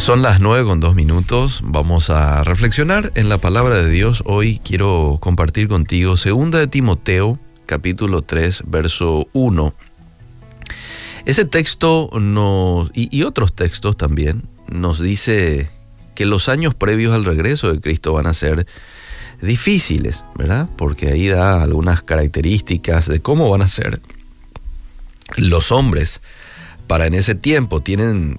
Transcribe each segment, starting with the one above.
son las nueve con dos minutos. Vamos a reflexionar en la palabra de Dios. Hoy quiero compartir contigo segunda de Timoteo, capítulo 3, verso 1. Ese texto nos, y, y otros textos también nos dice que los años previos al regreso de Cristo van a ser difíciles, ¿verdad? Porque ahí da algunas características de cómo van a ser los hombres para en ese tiempo. Tienen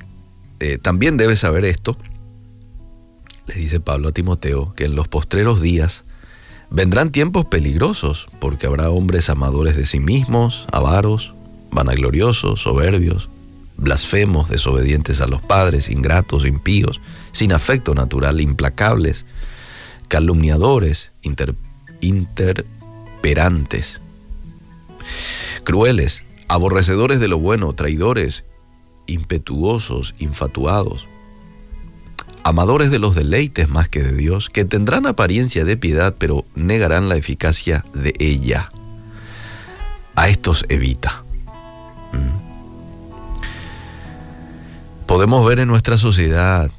eh, también debes saber esto, le dice Pablo a Timoteo, que en los postreros días vendrán tiempos peligrosos, porque habrá hombres amadores de sí mismos, avaros, vanagloriosos, soberbios, blasfemos, desobedientes a los padres, ingratos, impíos, sin afecto natural, implacables, calumniadores, interperantes, crueles, aborrecedores de lo bueno, traidores, impetuosos, infatuados, amadores de los deleites más que de Dios, que tendrán apariencia de piedad, pero negarán la eficacia de ella. A estos evita. ¿Mm? Podemos ver en nuestra sociedad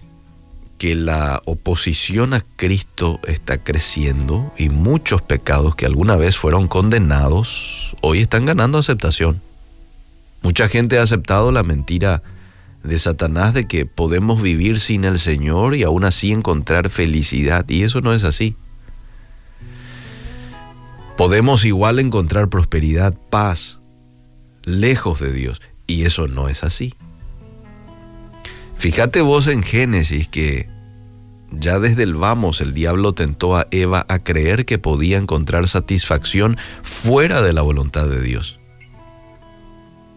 que la oposición a Cristo está creciendo y muchos pecados que alguna vez fueron condenados hoy están ganando aceptación. Mucha gente ha aceptado la mentira de Satanás de que podemos vivir sin el Señor y aún así encontrar felicidad. Y eso no es así. Podemos igual encontrar prosperidad, paz, lejos de Dios. Y eso no es así. Fíjate vos en Génesis que ya desde el vamos el diablo tentó a Eva a creer que podía encontrar satisfacción fuera de la voluntad de Dios.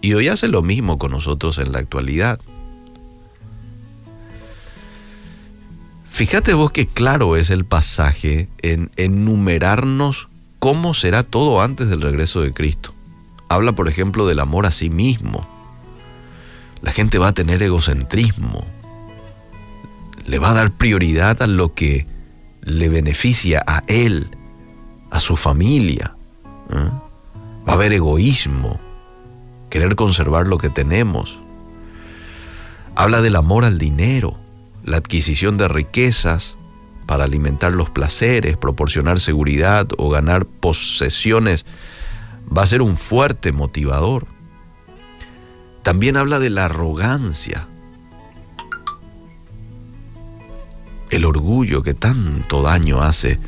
Y hoy hace lo mismo con nosotros en la actualidad. Fíjate vos que claro es el pasaje en enumerarnos cómo será todo antes del regreso de Cristo. Habla, por ejemplo, del amor a sí mismo. La gente va a tener egocentrismo. Le va a dar prioridad a lo que le beneficia a él, a su familia. ¿eh? Va a haber egoísmo querer conservar lo que tenemos. Habla del amor al dinero, la adquisición de riquezas para alimentar los placeres, proporcionar seguridad o ganar posesiones va a ser un fuerte motivador. También habla de la arrogancia, el orgullo que tanto daño hace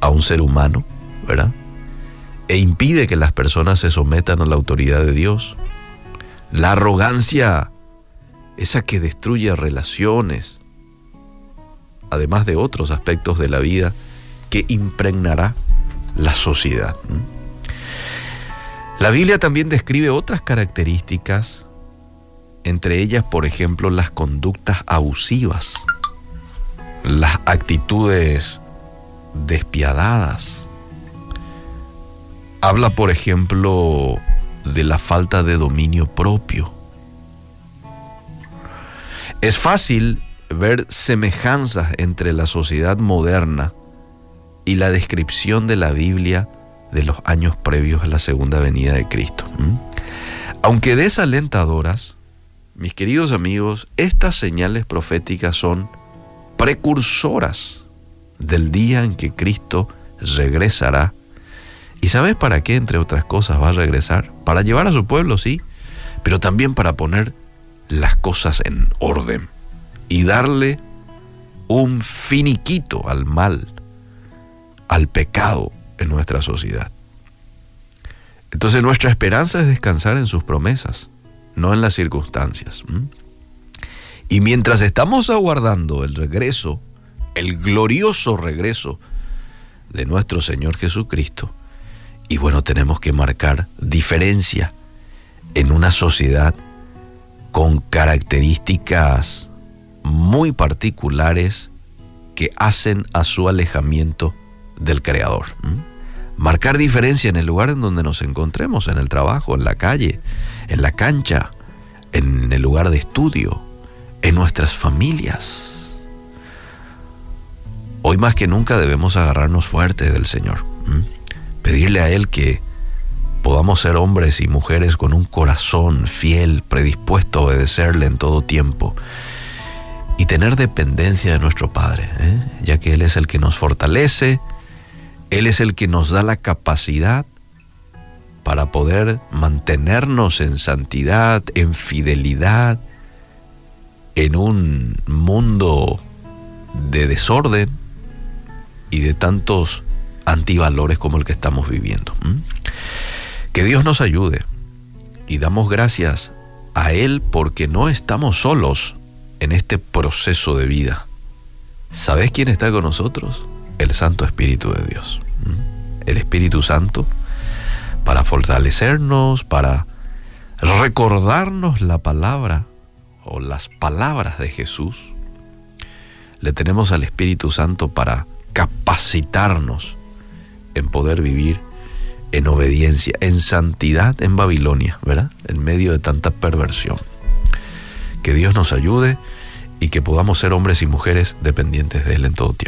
a un ser humano, ¿verdad? E impide que las personas se sometan a la autoridad de Dios. La arrogancia, esa que destruye relaciones, además de otros aspectos de la vida que impregnará la sociedad. La Biblia también describe otras características, entre ellas, por ejemplo, las conductas abusivas, las actitudes despiadadas. Habla, por ejemplo, de la falta de dominio propio. Es fácil ver semejanzas entre la sociedad moderna y la descripción de la Biblia de los años previos a la segunda venida de Cristo. Aunque desalentadoras, mis queridos amigos, estas señales proféticas son precursoras del día en que Cristo regresará ¿Y sabes para qué, entre otras cosas, va a regresar? Para llevar a su pueblo, sí, pero también para poner las cosas en orden y darle un finiquito al mal, al pecado en nuestra sociedad. Entonces nuestra esperanza es descansar en sus promesas, no en las circunstancias. Y mientras estamos aguardando el regreso, el glorioso regreso de nuestro Señor Jesucristo, y bueno, tenemos que marcar diferencia en una sociedad con características muy particulares que hacen a su alejamiento del Creador. Marcar diferencia en el lugar en donde nos encontremos, en el trabajo, en la calle, en la cancha, en el lugar de estudio, en nuestras familias. Hoy más que nunca debemos agarrarnos fuerte del Señor pedirle a Él que podamos ser hombres y mujeres con un corazón fiel, predispuesto a obedecerle en todo tiempo. y tener dependencia de nuestro Padre, ¿eh? ya que Él es el que nos fortalece, Él es el que nos da la capacidad para poder mantenernos en santidad, en fidelidad, en un mundo de desorden y de tantos antivalores como el que estamos viviendo. Que Dios nos ayude y damos gracias a Él porque no estamos solos en este proceso de vida. ¿Sabes quién está con nosotros? El Santo Espíritu de Dios. El Espíritu Santo para fortalecernos, para recordarnos la palabra o las palabras de Jesús. Le tenemos al Espíritu Santo para capacitarnos en poder vivir en obediencia, en santidad en Babilonia, ¿verdad? En medio de tanta perversión. Que Dios nos ayude y que podamos ser hombres y mujeres dependientes de Él en todo tiempo.